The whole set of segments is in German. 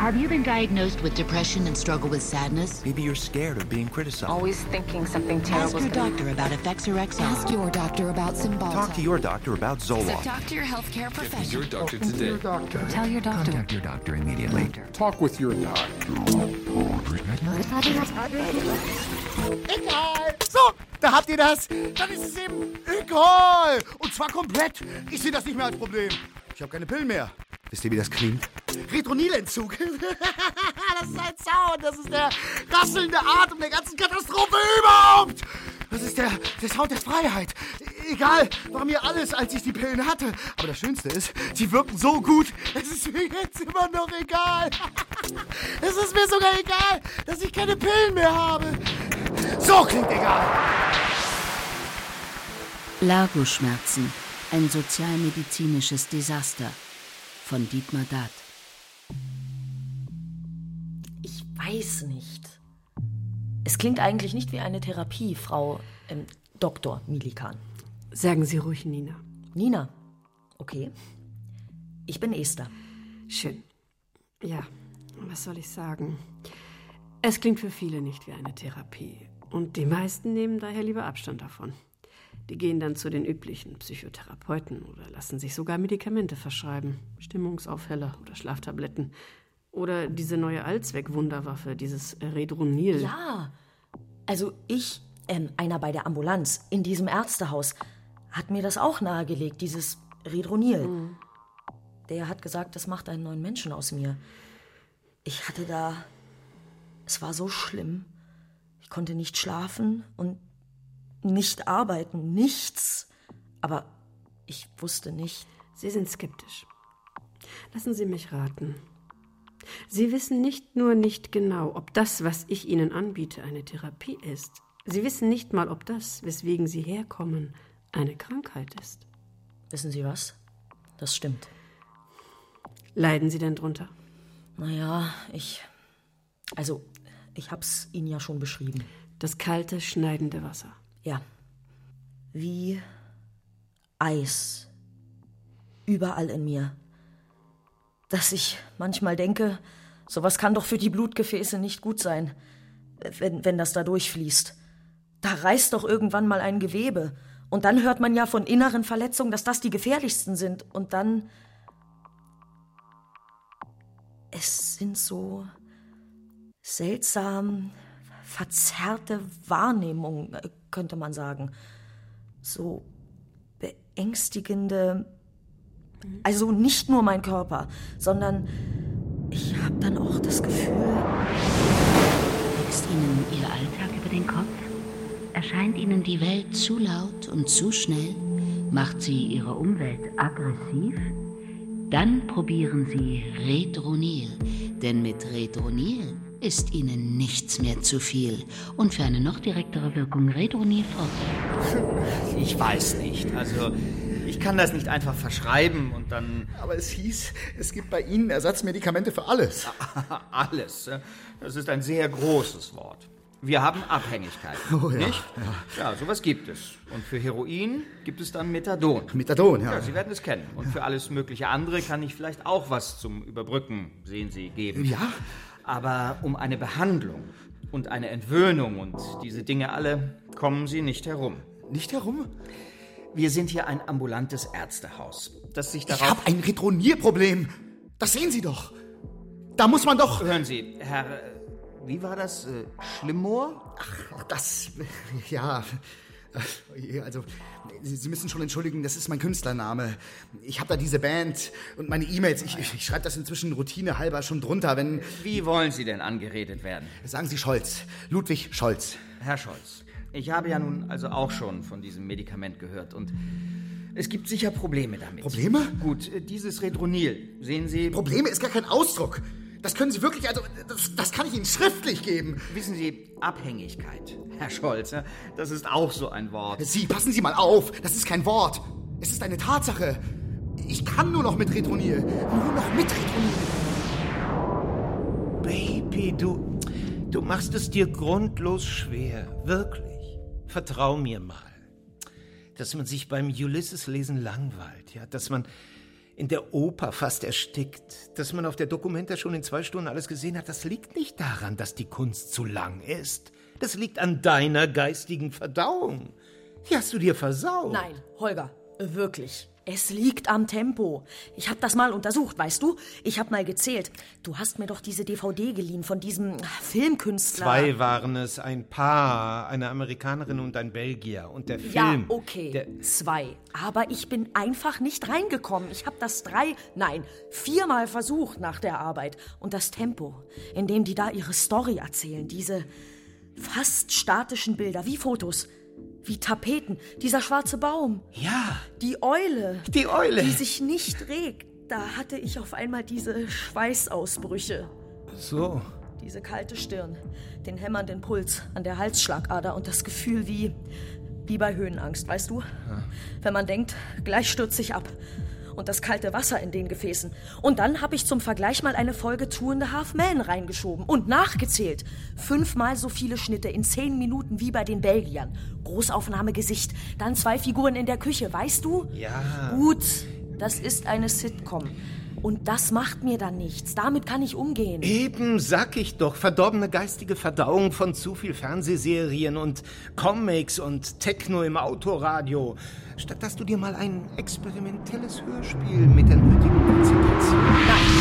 Have you been diagnosed with depression and struggle with sadness? Maybe you're scared of being criticized. Always thinking something terrible. Ask your doctor about Effexor XR. Ask your doctor about Cymbalta. Talk to your doctor about So Zoloft. talk to your healthcare professional. Get Your doctor today. Tell your doctor. Contact your doctor immediately. Talk with your doctor. Egal. So, da habt ihr das. Dann ist es eben egal. Und zwar komplett. Ich sehe das nicht mehr als Problem. Ich habe keine Pillen mehr. Wisst ihr, wie das klingt? Retronil-Entzug. das ist ein Sound. Das ist der rasselnde Atem der ganzen Katastrophe überhaupt. Das ist der, der Sound der Freiheit. Egal, war mir alles, als ich die Pillen hatte. Aber das Schönste ist, sie wirken so gut. Es ist mir jetzt immer noch egal. Es ist mir sogar egal, dass ich keine Pillen mehr habe. So klingt egal. Largo-Schmerzen, ein sozialmedizinisches Desaster von Dietmar Dart. Weiß nicht. Es klingt eigentlich nicht wie eine Therapie, Frau ähm, Dr. Milikan. Sagen Sie ruhig, Nina. Nina. Okay. Ich bin Esther. Schön. Ja, was soll ich sagen? Es klingt für viele nicht wie eine Therapie. Und die meisten nehmen daher lieber Abstand davon. Die gehen dann zu den üblichen Psychotherapeuten oder lassen sich sogar Medikamente verschreiben. Stimmungsaufheller oder Schlaftabletten. Oder diese neue Allzweck-Wunderwaffe, dieses Redronil. Ja. Also ich, ähm, einer bei der Ambulanz in diesem Ärztehaus, hat mir das auch nahegelegt, dieses Redronil. Der hat gesagt, das macht einen neuen Menschen aus mir. Ich hatte da. Es war so schlimm. Ich konnte nicht schlafen und nicht arbeiten, nichts. Aber ich wusste nicht. Sie sind skeptisch. Lassen Sie mich raten. Sie wissen nicht nur nicht genau, ob das, was ich Ihnen anbiete, eine Therapie ist. Sie wissen nicht mal, ob das, weswegen Sie herkommen, eine Krankheit ist. Wissen Sie was? Das stimmt. Leiden Sie denn drunter? Naja, ich. Also, ich hab's Ihnen ja schon beschrieben. Das kalte, schneidende Wasser. Ja. Wie Eis. Überall in mir. Dass ich manchmal denke, sowas kann doch für die Blutgefäße nicht gut sein, wenn, wenn das da durchfließt. Da reißt doch irgendwann mal ein Gewebe. Und dann hört man ja von inneren Verletzungen, dass das die gefährlichsten sind. Und dann. Es sind so seltsam verzerrte Wahrnehmungen, äh, könnte man sagen. So beängstigende. Also nicht nur mein Körper, sondern ich habe dann auch das Gefühl. Wächst Ihnen Ihr Alltag über den Kopf? Erscheint Ihnen die Welt zu laut und zu schnell? Macht sie Ihre Umwelt aggressiv? Dann probieren Sie Retronil, denn mit Retronil ist Ihnen nichts mehr zu viel. Und für eine noch direktere Wirkung Retronil fort. Ich weiß nicht. Also, ich kann das nicht einfach verschreiben und dann. Aber es hieß, es gibt bei Ihnen Ersatzmedikamente für alles. Alles. Das ist ein sehr großes Wort. Wir haben Abhängigkeiten, Oh ja, nicht? Ja. sowas gibt es. Und für Heroin gibt es dann Methadon. Methadon, ja. Ja, Sie werden es kennen. Und für alles mögliche andere kann ich vielleicht auch was zum Überbrücken, sehen Sie, geben. Ja? Aber um eine Behandlung und eine Entwöhnung und diese Dinge alle kommen Sie nicht herum. Nicht herum? Wir sind hier ein ambulantes Ärztehaus, das sich Ich darauf... habe ein Retronierproblem. Das sehen Sie doch. Da muss man doch. Hören Sie, Herr... äh, Wie war das? Äh, Schlimmoor? Ach, das. Ja. Äh, Also, Sie müssen schon entschuldigen, das ist mein Künstlername. Ich habe da diese Band und meine E-Mails. Ich, ich, ich schreibe das inzwischen routinehalber schon drunter, wenn. Wie wollen Sie denn angeredet werden? Sagen Sie Scholz. Ludwig Scholz. Herr Scholz, ich habe ja nun also auch schon von diesem Medikament gehört und es gibt sicher Probleme damit. Probleme? Gut, äh, dieses Redronil, sehen Sie... Probleme ist gar kein Ausdruck. Das können Sie wirklich, also, das, das kann ich Ihnen schriftlich geben. Wissen Sie, Abhängigkeit, Herr Scholz, ja, das ist auch so ein Wort. Sie, passen Sie mal auf. Das ist kein Wort. Es ist eine Tatsache. Ich kann nur noch mit Retronil. Nur noch mit Retronil. Baby, du, du machst es dir grundlos schwer. Wirklich. Vertrau mir mal. Dass man sich beim Ulysses-Lesen langweilt, ja, dass man in der Oper fast erstickt, dass man auf der Dokumenta schon in zwei Stunden alles gesehen hat, das liegt nicht daran, dass die Kunst zu lang ist. Das liegt an deiner geistigen Verdauung. Die hast du dir versaut. Nein, Holger, wirklich. Es liegt am Tempo. Ich habe das mal untersucht, weißt du? Ich habe mal gezählt. Du hast mir doch diese DVD geliehen von diesem Filmkünstler. Zwei waren es, ein Paar, eine Amerikanerin und ein Belgier. Und der Ja, Film. okay, Der, zwei. Aber ich bin einfach nicht reingekommen. Ich habe das drei, nein, viermal versucht nach der Arbeit. Und das Tempo, in dem die da ihre Story erzählen, diese fast statischen Bilder, wie Fotos, wie Tapeten, dieser schwarze Baum. Ja. Die Eule. Die Eule. Die sich nicht regt. Da hatte ich auf einmal diese Schweißausbrüche. so. Diese kalte Stirn, den hämmernden Puls an der Halsschlagader und das Gefühl wie, wie bei Höhenangst, weißt du? Wenn man denkt, gleich stürze ich ab. Und das kalte Wasser in den Gefäßen. Und dann habe ich zum Vergleich mal eine Folge Two and a Half Men reingeschoben und nachgezählt. Fünfmal so viele Schnitte in zehn Minuten wie bei den Belgiern. Großaufnahme Gesicht, dann zwei Figuren in der Küche, weißt du? Ja. Gut, das ist eine Sitcom. Und das macht mir dann nichts. Damit kann ich umgehen. Eben, sag ich doch, verdorbene geistige Verdauung von zu viel Fernsehserien und Comics und Techno im Autoradio. Statt dass du dir mal ein experimentelles Hörspiel mit der nötigen Konzentration. Hörst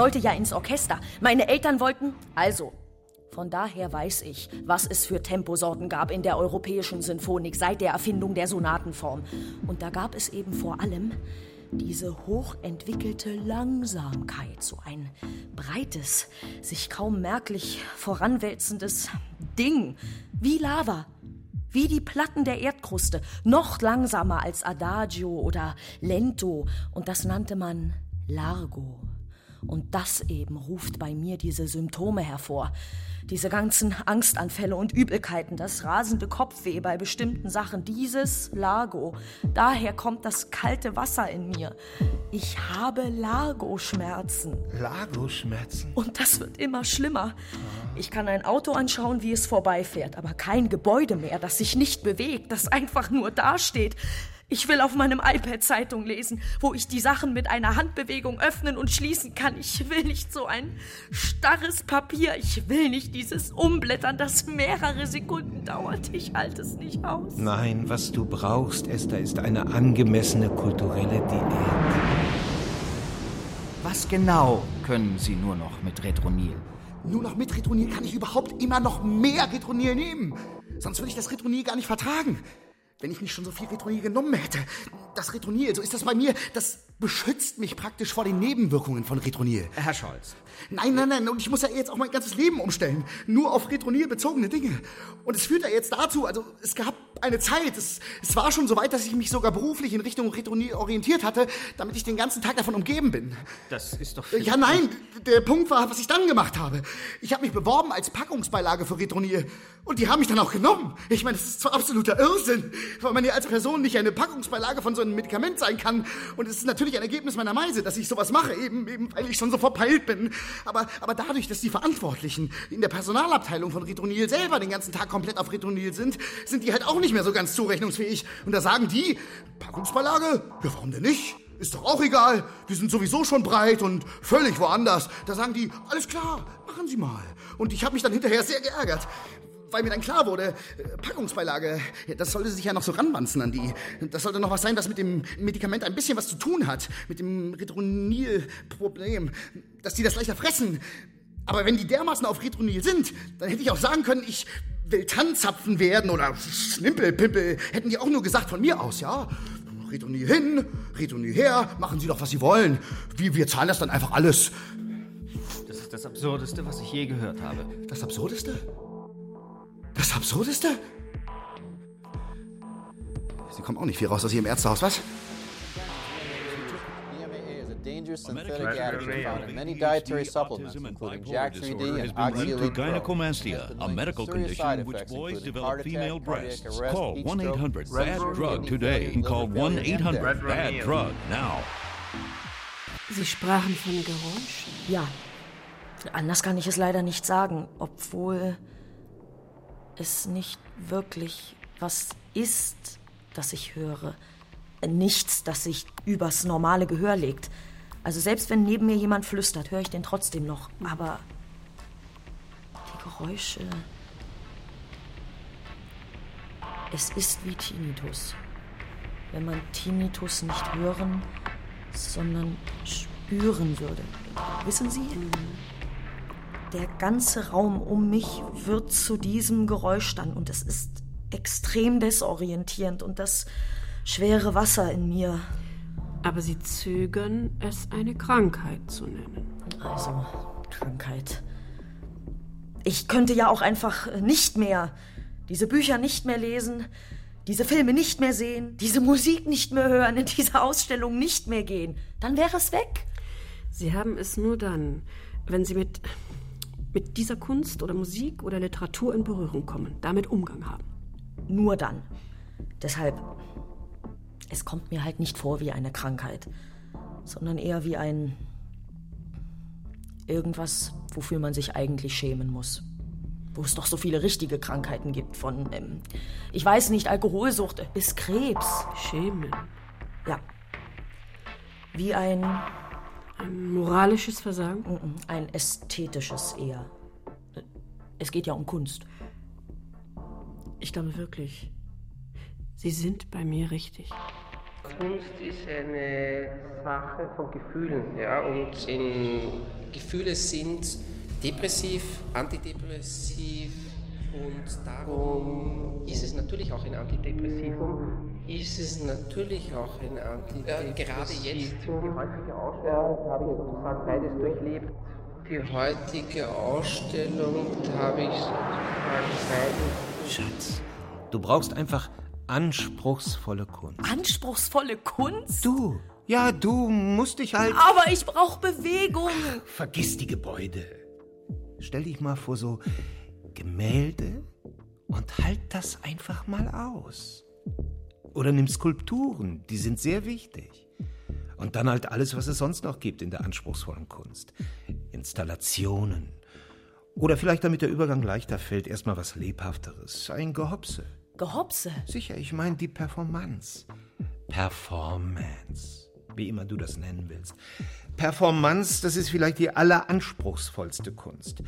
sollte ja ins Orchester. Meine Eltern wollten. Also. Von daher weiß ich, was es für Temposorten gab in der europäischen Sinfonik seit der Erfindung der Sonatenform. Und da gab es eben vor allem diese hochentwickelte Langsamkeit, so ein breites, sich kaum merklich voranwälzendes Ding, wie Lava, wie die Platten der Erdkruste, noch langsamer als Adagio oder Lento, und das nannte man Largo. Und das eben ruft bei mir diese Symptome hervor. Diese ganzen Angstanfälle und Übelkeiten, das rasende Kopfweh bei bestimmten Sachen, dieses Largo. Daher kommt das kalte Wasser in mir. Ich habe Largo-Schmerzen. Lagoschmerzen. Und das wird immer schlimmer. Ich kann ein Auto anschauen, wie es vorbeifährt, aber kein Gebäude mehr, das sich nicht bewegt, das einfach nur dasteht. Ich will auf meinem iPad Zeitung lesen, wo ich die Sachen mit einer Handbewegung öffnen und schließen kann. Ich will nicht so ein starres Papier. Ich will nicht dieses Umblättern, das mehrere Sekunden dauert. Ich halte es nicht aus. Nein, was du brauchst, Esther, ist eine angemessene kulturelle Diät. Was genau können Sie nur noch mit Retronil? Nur noch mit Retronil kann ich überhaupt immer noch mehr Retronil nehmen. Sonst würde ich das Retronil gar nicht vertragen. Wenn ich nicht schon so viel Retronil genommen hätte. Das Retronil, so ist das bei mir, das beschützt mich praktisch vor den Nebenwirkungen von Retronil. Herr Scholz. Nein, nein, nein, und ich muss ja jetzt auch mein ganzes Leben umstellen. Nur auf Retronil bezogene Dinge. Und es führt ja jetzt dazu, also es gab eine Zeit, es, es war schon so weit, dass ich mich sogar beruflich in Richtung Retronil orientiert hatte, damit ich den ganzen Tag davon umgeben bin. Das ist doch. Ja, nein, der Punkt war, was ich dann gemacht habe. Ich habe mich beworben als Packungsbeilage für Retronil. Und die haben mich dann auch genommen. Ich meine, das ist zwar absoluter Irrsinn, weil man ja als Person nicht eine Packungsbeilage von so einem Medikament sein kann. Und es ist natürlich ein Ergebnis meiner Meise, dass ich sowas mache, eben, eben weil ich schon so verpeilt bin. Aber, aber dadurch, dass die Verantwortlichen in der Personalabteilung von Retronil selber den ganzen Tag komplett auf Retronil sind, sind die halt auch nicht mehr so ganz zurechnungsfähig. Und da sagen die, Packungsbeilage? Ja, warum denn nicht? Ist doch auch egal. Die sind sowieso schon breit und völlig woanders. Da sagen die, alles klar, machen Sie mal. Und ich habe mich dann hinterher sehr geärgert. Weil mir dann klar wurde, äh, Packungsbeilage, das sollte sich ja noch so ranwanzen an die. Das sollte noch was sein, was mit dem Medikament ein bisschen was zu tun hat. Mit dem Retronil-Problem. Dass die das leichter fressen. Aber wenn die dermaßen auf Retronil sind, dann hätte ich auch sagen können, ich will Tanzzapfen werden oder Schnimpelpimpel. Hätten die auch nur gesagt von mir aus, ja. Retronil hin, Retronil her, machen Sie doch, was Sie wollen. Wir, wir zahlen das dann einfach alles. Das ist das Absurdeste, was ich je gehört habe. Das Absurdeste? Das Absurdeste? Sie kommen auch nicht viel raus aus Ihrem Ärztehaus, was? dangerous synthetic additive found in many dietary supplements, including Jack 3D and has been linked to Oxyelite Pro. gynecomastia, a medical condition which boys develop female breasts. Call heat 1 stroke, 800 red BAD room, DRUG kidney today. failure, Call liver 1 failure, and 800 death. BAD DRUG now. Sie sprachen von Geräuschen. Ja. Anders kann ich es leider nicht sagen, obwohl es nicht wirklich was ist, das ich höre. Nichts, das sich übers normale Gehör legt. Also selbst wenn neben mir jemand flüstert, höre ich den trotzdem noch. Aber die Geräusche. Es ist wie Tinnitus. Wenn man Tinnitus nicht hören, sondern spüren würde. Wissen Sie? Der ganze Raum um mich wird zu diesem Geräusch dann und es ist extrem desorientierend und das schwere Wasser in mir. Aber Sie zögern, es eine Krankheit zu nennen. Also, Krankheit. Ich könnte ja auch einfach nicht mehr diese Bücher nicht mehr lesen, diese Filme nicht mehr sehen, diese Musik nicht mehr hören, in diese Ausstellung nicht mehr gehen. Dann wäre es weg. Sie haben es nur dann, wenn Sie mit, mit dieser Kunst oder Musik oder Literatur in Berührung kommen, damit Umgang haben. Nur dann. Deshalb, es kommt mir halt nicht vor wie eine Krankheit, sondern eher wie ein irgendwas, wofür man sich eigentlich schämen muss. Wo es doch so viele richtige Krankheiten gibt, von, ähm, ich weiß nicht, Alkoholsucht bis Krebs. Schämen. Ja. Wie ein. Ein moralisches Versagen? Mm, Ein ästhetisches eher. Es geht ja um Kunst. Ich glaube wirklich, Sie sind bei mir richtig. Kunst ist eine Sache von Gefühlen, ja, und in Gefühle sind depressiv, antidepressiv und darum ist es natürlich auch ein Antidepressivum, ist es natürlich auch ein Antidepressivum. gerade jetzt, die heutige Ausstellung, habe ich sozusagen beides durchlebt. Die heutige Ausstellung, da habe ich sozusagen beides Schatz, du brauchst einfach anspruchsvolle Kunst. Anspruchsvolle Kunst? Du, ja, du musst dich halt. Aber ich brauche Bewegung. Vergiss die Gebäude. Stell dich mal vor so Gemälde und halt das einfach mal aus. Oder nimm Skulpturen, die sind sehr wichtig. Und dann halt alles, was es sonst noch gibt in der anspruchsvollen Kunst. Installationen. Oder vielleicht, damit der Übergang leichter fällt, erstmal was Lebhafteres. Ein Gehopse. Gehopse? Sicher, ich meine die Performance. Performance. Wie immer du das nennen willst. Performance, das ist vielleicht die alleranspruchsvollste Kunst.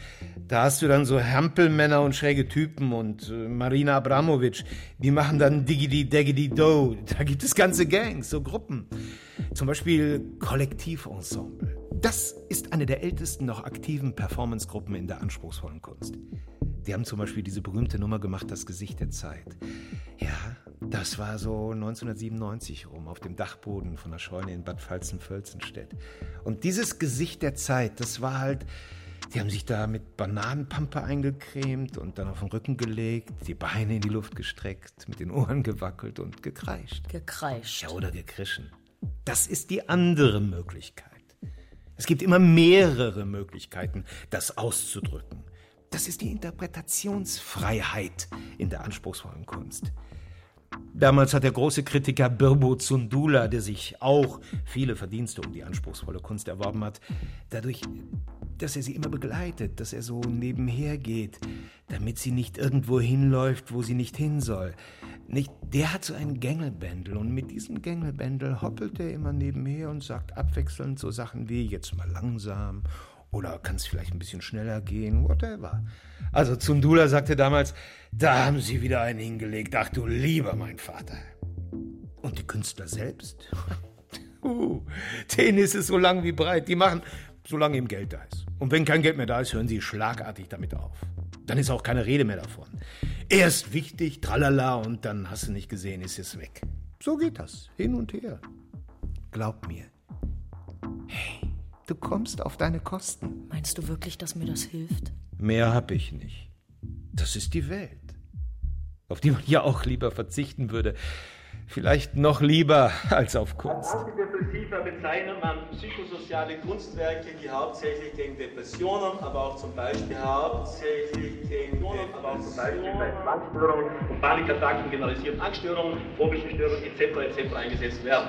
Da hast du dann so Hampelmänner und schräge Typen und äh, Marina Abramovic, die machen dann Diggity Daggity Do. Da gibt es ganze Gangs, so Gruppen. Zum Beispiel Kollektivensemble. Das ist eine der ältesten noch aktiven Performancegruppen in der anspruchsvollen Kunst. Die haben zum Beispiel diese berühmte Nummer gemacht, Das Gesicht der Zeit. Ja, das war so 1997 rum, auf dem Dachboden von der Scheune in Bad Pfalzen-Völzenstedt. Und dieses Gesicht der Zeit, das war halt, die haben sich da mit Bananenpampe eingecremt und dann auf den Rücken gelegt, die Beine in die Luft gestreckt, mit den Ohren gewackelt und gekreischt. Gekreischt. Ja, oder gekrischen. Das ist die andere Möglichkeit. Es gibt immer mehrere Möglichkeiten, das auszudrücken. Das ist die Interpretationsfreiheit in der anspruchsvollen Kunst. Damals hat der große Kritiker Birbo Zundula, der sich auch viele Verdienste um die anspruchsvolle Kunst erworben hat, dadurch, dass er sie immer begleitet, dass er so nebenher geht, damit sie nicht irgendwo hinläuft, wo sie nicht hin soll. Nicht, der hat so einen Gängelbändel und mit diesem Gängelbändel hoppelt er immer nebenher und sagt abwechselnd so Sachen wie jetzt mal langsam oder kann es vielleicht ein bisschen schneller gehen, whatever. Also Zundula sagte damals, da haben sie wieder einen hingelegt, ach du lieber mein Vater. Und die Künstler selbst? uh, denen ist es so lang wie breit. Die machen, solange ihm Geld da ist. Und wenn kein Geld mehr da ist, hören sie schlagartig damit auf. Dann ist auch keine Rede mehr davon. Erst wichtig, tralala, und dann hast du nicht gesehen, ist es weg. So geht das, hin und her. Glaub mir. Hey, du kommst auf deine Kosten. Meinst du wirklich, dass mir das hilft? Mehr hab ich nicht. Das ist die Welt, auf die man ja auch lieber verzichten würde. Vielleicht noch lieber als auf Kunst. Antidepressiva bezeichnet man psychosoziale Kunstwerke, die hauptsächlich gegen Depressionen, aber auch zum Beispiel hauptsächlich gegen Depressionen, aber auch zum Beispiel bei Zwangsstörungen und Panikattacken, generalisierten Angststörungen, phobischen Störungen etc. etc. eingesetzt werden.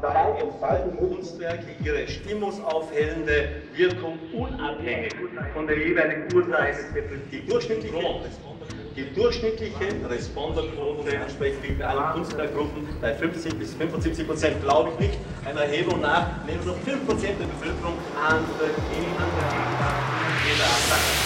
Dabei entfalten Kunstwerke ihre stimmungsaufhellende Wirkung unabhängig von der jeweiligen Depressivs. Die durchschnittliche die durchschnittliche Responderquote entspricht liegt bei allen Kunstwerkgruppen bei 50 bis 75 Prozent, glaube ich nicht. Einer Erhebung nach nehmen nur 5 Prozent der Bevölkerung an der jeder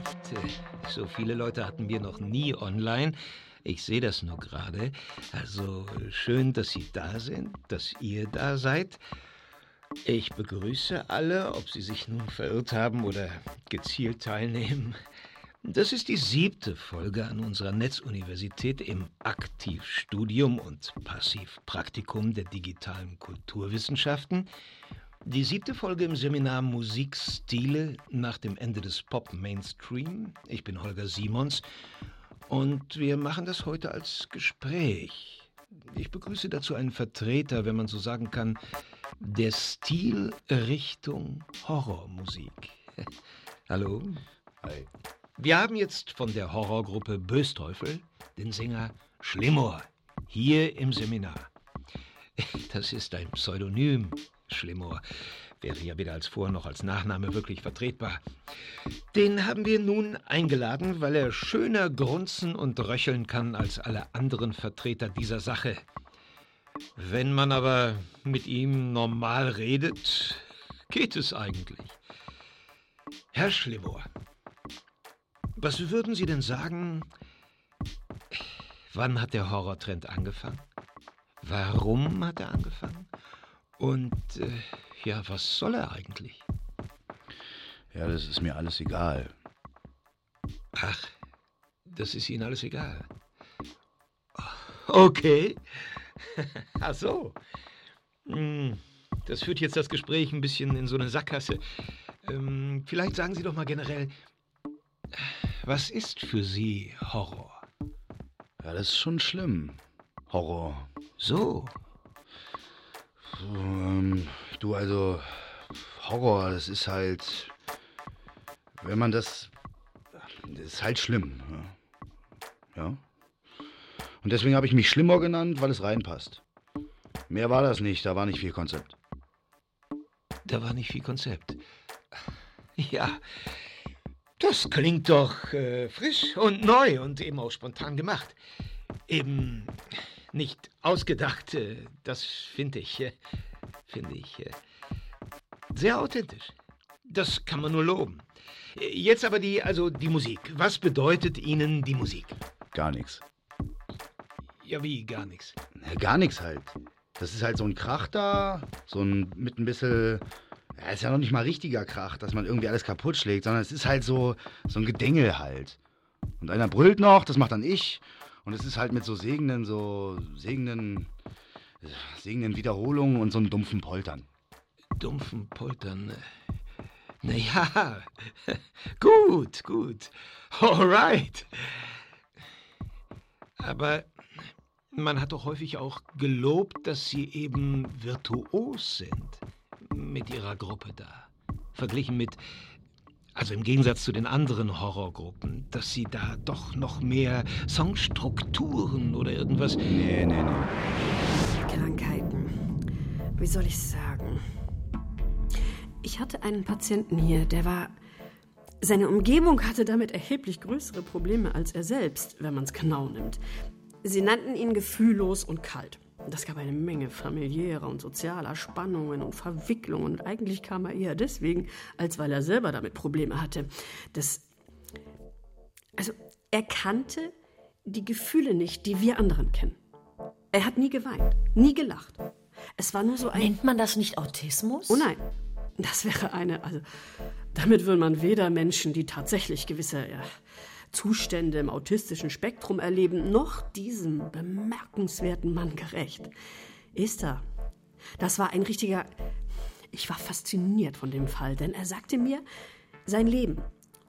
Sagenhaft. So viele Leute hatten wir noch nie online. Ich sehe das nur gerade. Also schön, dass Sie da sind, dass ihr da seid. Ich begrüße alle, ob sie sich nun verirrt haben oder gezielt teilnehmen. Das ist die siebte Folge an unserer Netzuniversität im Aktivstudium und Passivpraktikum der digitalen Kulturwissenschaften. Die siebte Folge im Seminar Musikstile nach dem Ende des Pop-Mainstream. Ich bin Holger Simons und wir machen das heute als Gespräch. Ich begrüße dazu einen Vertreter, wenn man so sagen kann, der Stilrichtung Horrormusik. Hallo. Hi. Wir haben jetzt von der Horrorgruppe Bösteufel den Sänger Schlimmer hier im Seminar. Das ist ein Pseudonym, Schlimmer. Wäre ja weder als Vor- noch als Nachname wirklich vertretbar. Den haben wir nun eingeladen, weil er schöner grunzen und röcheln kann als alle anderen Vertreter dieser Sache. Wenn man aber mit ihm normal redet, geht es eigentlich. Herr Schlimmer, was würden Sie denn sagen, wann hat der Horrortrend angefangen? Warum hat er angefangen? Und äh, ja, was soll er eigentlich? Ja, das ist mir alles egal. Ach, das ist Ihnen alles egal. Okay. Ach so. Hm, Das führt jetzt das Gespräch ein bisschen in so eine Sackgasse. Ähm, vielleicht sagen Sie doch mal generell, was ist für Sie Horror? Ja, das ist schon schlimm. Horror. So. Ähm, du, also, Horror, das ist halt. Wenn man das. Das ist halt schlimm. Ja. ja. Und deswegen habe ich mich Schlimmer genannt, weil es reinpasst. Mehr war das nicht, da war nicht viel Konzept. Da war nicht viel Konzept. Ja, das klingt doch äh, frisch und neu und eben auch spontan gemacht. Eben nicht ausgedacht, äh, das finde ich, äh, finde ich äh, sehr authentisch. Das kann man nur loben. Jetzt aber die, also die Musik. Was bedeutet Ihnen die Musik? Gar nichts. Ja, wie gar nichts. Gar nichts halt. Das ist halt so ein Krach da, so ein mit ein bisschen. Ja, ist ja noch nicht mal richtiger Krach, dass man irgendwie alles kaputt schlägt, sondern es ist halt so, so ein Gedengel halt. Und einer brüllt noch, das macht dann ich. Und es ist halt mit so segenden, so segenden, segenden Wiederholungen und so einem dumpfen Poltern. Dumpfen Poltern. Naja, gut, gut. Alright. Aber man hat doch häufig auch gelobt, dass sie eben virtuos sind mit ihrer Gruppe da. Verglichen mit, also im Gegensatz zu den anderen Horrorgruppen, dass sie da doch noch mehr Songstrukturen oder irgendwas. Nee, nee, nee. Krankheiten. Wie soll ich sagen? Ich hatte einen Patienten hier, der war. Seine Umgebung hatte damit erheblich größere Probleme als er selbst, wenn man es genau nimmt. Sie nannten ihn gefühllos und kalt. Das gab eine Menge familiärer und sozialer Spannungen und Verwicklungen. Und eigentlich kam er eher deswegen, als weil er selber damit Probleme hatte. Das. Also, er kannte die Gefühle nicht, die wir anderen kennen. Er hat nie geweint, nie gelacht. Es war nur so ein. Nennt man das nicht Autismus? Oh nein. Das wäre eine. Also, damit würde man weder Menschen, die tatsächlich gewisse ja, Zustände im autistischen Spektrum erleben, noch diesem bemerkenswerten Mann gerecht. Esther, das war ein richtiger. Ich war fasziniert von dem Fall, denn er sagte mir, sein Leben,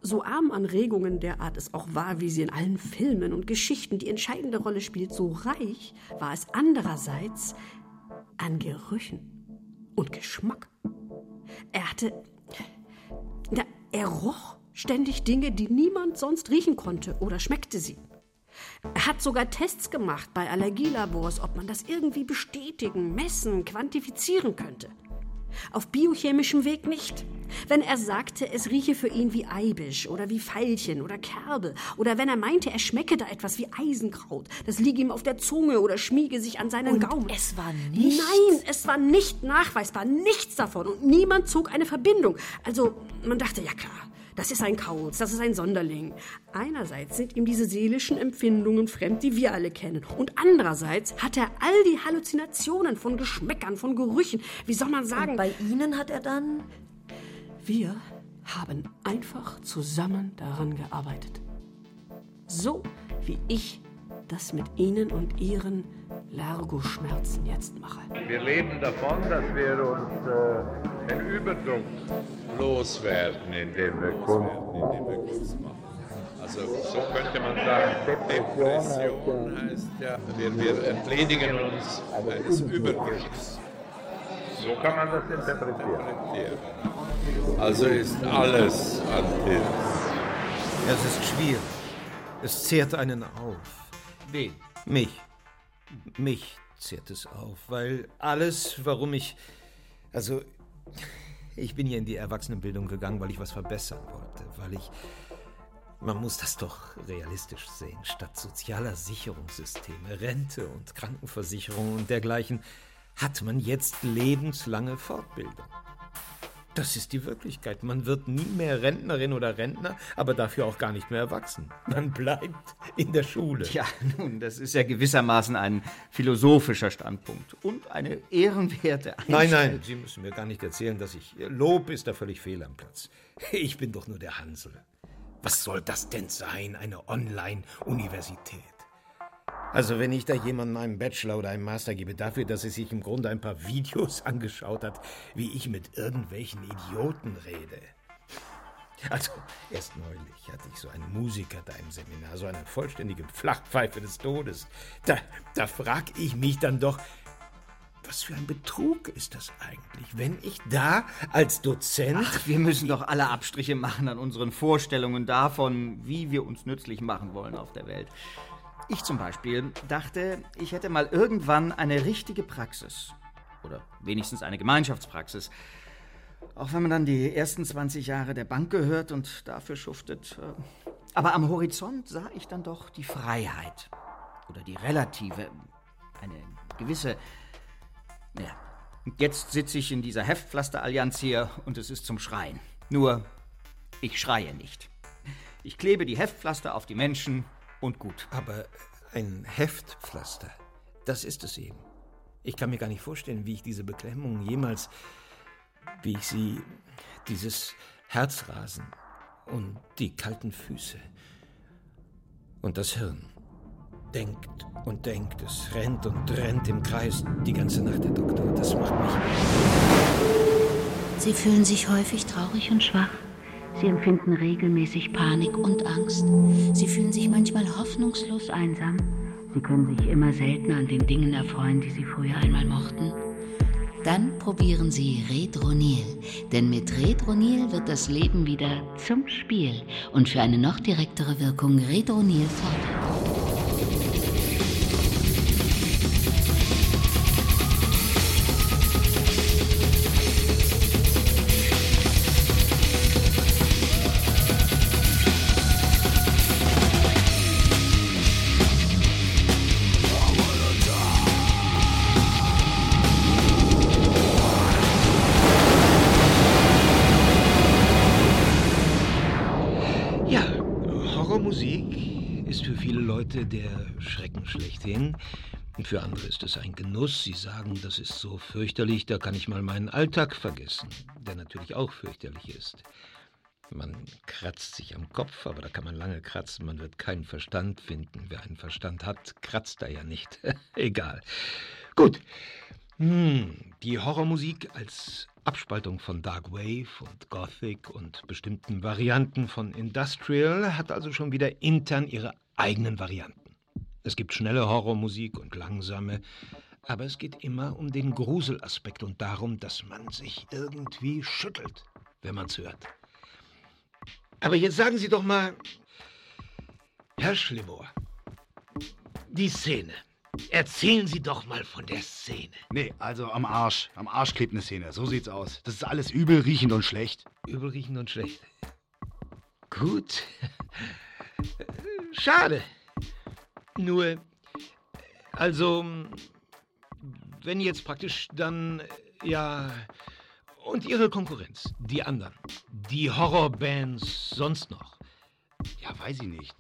so arm an Regungen der Art es auch war, wie sie in allen Filmen und Geschichten die entscheidende Rolle spielt, so reich war es andererseits an Gerüchen und Geschmack. Er hatte. Na, er roch ständig Dinge, die niemand sonst riechen konnte oder schmeckte sie. Er hat sogar Tests gemacht bei Allergielabors, ob man das irgendwie bestätigen, messen, quantifizieren könnte. Auf biochemischem Weg nicht. Wenn er sagte, es rieche für ihn wie Eibisch oder wie Veilchen oder Kerbe, oder wenn er meinte, er schmecke da etwas wie Eisenkraut, das liege ihm auf der Zunge oder schmiege sich an seinen Und Gaumen. es war nichts? Nein, es war nicht nachweisbar, nichts davon. Und niemand zog eine Verbindung. Also, man dachte, ja klar, das ist ein Kauz, das ist ein Sonderling. Einerseits sind ihm diese seelischen Empfindungen fremd, die wir alle kennen. Und andererseits hat er all die Halluzinationen von Geschmäckern, von Gerüchen. Wie soll man sagen? Und bei Ihnen hat er dann. Wir haben einfach zusammen daran gearbeitet. So wie ich das mit Ihnen und Ihren Largo-Schmerzen jetzt mache. Wir leben davon, dass wir uns äh, den Überdruck loswerden, indem wir Kunst machen. Also so könnte man sagen, Depression heißt ja, wir, wir entledigen uns eines Überdrucks. So kann man das interpretieren. Also ist alles Antill. Es ist schwierig. Es zehrt einen auf. Wen? Mich. Mich zehrt es auf, weil alles, warum ich. Also, ich bin hier in die Erwachsenenbildung gegangen, weil ich was verbessern wollte, weil ich. Man muss das doch realistisch sehen. Statt sozialer Sicherungssysteme, Rente und Krankenversicherung und dergleichen hat man jetzt lebenslange Fortbildung. Das ist die Wirklichkeit. Man wird nie mehr Rentnerin oder Rentner, aber dafür auch gar nicht mehr erwachsen. Man bleibt in der Schule. Ja, nun, das ist ja gewissermaßen ein philosophischer Standpunkt und eine ehrenwerte Einstellung. Nein, nein, Sie müssen mir gar nicht erzählen, dass ich. Lob ist da völlig fehl am Platz. Ich bin doch nur der Hansel. Was soll das denn sein, eine Online-Universität? Also, wenn ich da jemandem einen Bachelor oder einen Master gebe, dafür, dass er sich im Grunde ein paar Videos angeschaut hat, wie ich mit irgendwelchen Idioten rede. Also, erst neulich hatte ich so einen Musiker da im Seminar, so eine vollständige Flachpfeife des Todes. Da, da frag ich mich dann doch, was für ein Betrug ist das eigentlich, wenn ich da als Dozent. Ach, wir müssen doch alle Abstriche machen an unseren Vorstellungen davon, wie wir uns nützlich machen wollen auf der Welt. Ich zum Beispiel dachte, ich hätte mal irgendwann eine richtige Praxis. Oder wenigstens eine Gemeinschaftspraxis. Auch wenn man dann die ersten 20 Jahre der Bank gehört und dafür schuftet. Aber am Horizont sah ich dann doch die Freiheit. Oder die relative, eine gewisse. Ja. Und jetzt sitze ich in dieser Heftpflasterallianz hier und es ist zum Schreien. Nur, ich schreie nicht. Ich klebe die Heftpflaster auf die Menschen und gut. Aber ein Heftpflaster, das ist es eben. Ich kann mir gar nicht vorstellen, wie ich diese Beklemmung jemals, wie ich sie, dieses Herzrasen und die kalten Füße und das Hirn. Denkt und denkt, es rennt und rennt im Kreis die ganze Nacht, Herr Doktor. Das macht mich. Sie fühlen sich häufig traurig und schwach. Sie empfinden regelmäßig Panik und Angst. Sie fühlen sich manchmal hoffnungslos einsam. Sie können sich immer seltener an den Dingen erfreuen, die Sie früher einmal mochten. Dann probieren Sie Redronil, denn mit Redronil wird das Leben wieder zum Spiel und für eine noch direktere Wirkung Redronil Forte. Genuss. Sie sagen, das ist so fürchterlich, da kann ich mal meinen Alltag vergessen, der natürlich auch fürchterlich ist. Man kratzt sich am Kopf, aber da kann man lange kratzen. Man wird keinen Verstand finden. Wer einen Verstand hat, kratzt er ja nicht. Egal. Gut. Hm, die Horrormusik als Abspaltung von Dark Wave und Gothic und bestimmten Varianten von Industrial hat also schon wieder intern ihre eigenen Varianten. Es gibt schnelle Horrormusik und langsame, aber es geht immer um den Gruselaspekt und darum, dass man sich irgendwie schüttelt, wenn man es hört. Aber jetzt sagen Sie doch mal, Herr Schlivor, die Szene. Erzählen Sie doch mal von der Szene. Nee, also am Arsch. Am Arsch klebt eine Szene. So sieht's aus. Das ist alles übel riechend und schlecht. Übel riechend und schlecht. Gut. Schade. Nur, also, wenn jetzt praktisch dann, ja, und Ihre Konkurrenz, die anderen, die Horrorbands sonst noch. Ja, weiß ich nicht.